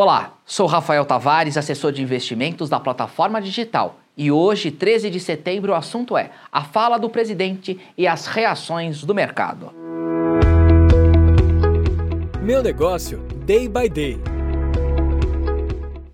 Olá, sou Rafael Tavares, assessor de investimentos da plataforma digital. E hoje, 13 de setembro, o assunto é a fala do presidente e as reações do mercado. Meu negócio, day by day.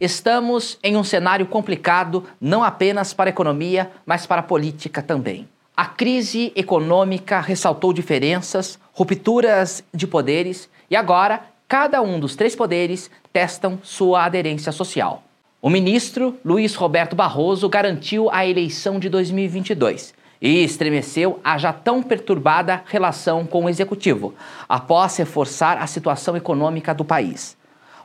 Estamos em um cenário complicado, não apenas para a economia, mas para a política também. A crise econômica ressaltou diferenças, rupturas de poderes e agora cada um dos três poderes testam sua aderência social. O ministro Luiz Roberto Barroso garantiu a eleição de 2022 e estremeceu a já tão perturbada relação com o executivo, após reforçar a situação econômica do país.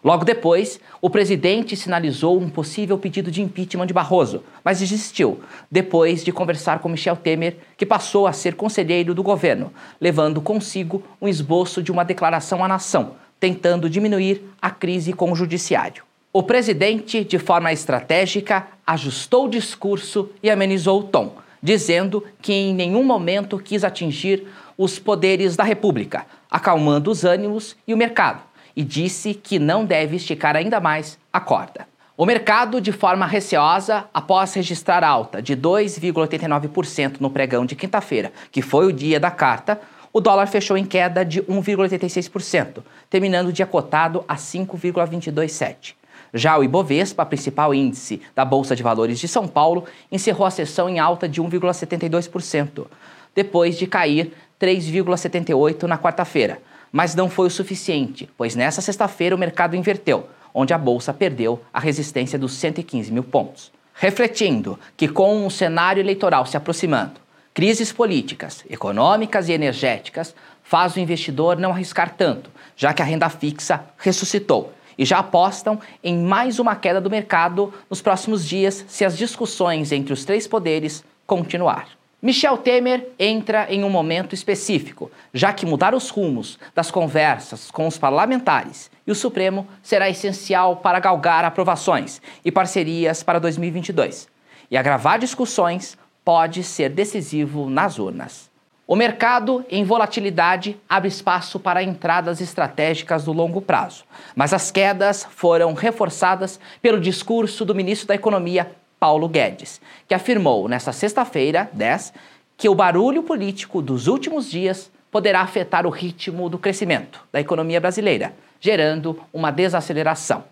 Logo depois, o presidente sinalizou um possível pedido de impeachment de Barroso, mas desistiu, depois de conversar com Michel Temer, que passou a ser conselheiro do governo, levando consigo um esboço de uma declaração à nação, tentando diminuir a crise com o judiciário. O presidente, de forma estratégica, ajustou o discurso e amenizou o tom, dizendo que em nenhum momento quis atingir os poderes da República, acalmando os ânimos e o mercado e disse que não deve esticar ainda mais a corda. O mercado, de forma receosa, após registrar alta de 2,89% no pregão de quinta-feira, que foi o dia da carta, o dólar fechou em queda de 1,86%, terminando o dia cotado a 5,227. Já o Ibovespa, principal índice da Bolsa de Valores de São Paulo, encerrou a sessão em alta de 1,72%, depois de cair 3,78% na quarta-feira, mas não foi o suficiente, pois nessa sexta-feira o mercado inverteu, onde a bolsa perdeu a resistência dos 115 mil pontos. Refletindo que, com um cenário eleitoral se aproximando, crises políticas, econômicas e energéticas faz o investidor não arriscar tanto, já que a renda fixa ressuscitou e já apostam em mais uma queda do mercado nos próximos dias se as discussões entre os três poderes continuar. Michel Temer entra em um momento específico, já que mudar os rumos das conversas com os parlamentares e o Supremo será essencial para galgar aprovações e parcerias para 2022. E agravar discussões pode ser decisivo nas urnas. O mercado em volatilidade abre espaço para entradas estratégicas do longo prazo, mas as quedas foram reforçadas pelo discurso do ministro da Economia, Paulo Guedes, que afirmou nesta sexta-feira, 10, que o barulho político dos últimos dias poderá afetar o ritmo do crescimento da economia brasileira, gerando uma desaceleração.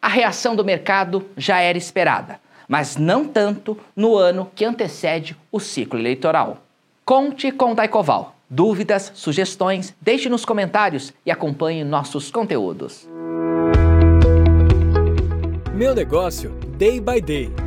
A reação do mercado já era esperada, mas não tanto no ano que antecede o ciclo eleitoral. Conte com Daicoval. Dúvidas, sugestões, deixe nos comentários e acompanhe nossos conteúdos. Meu negócio, day by day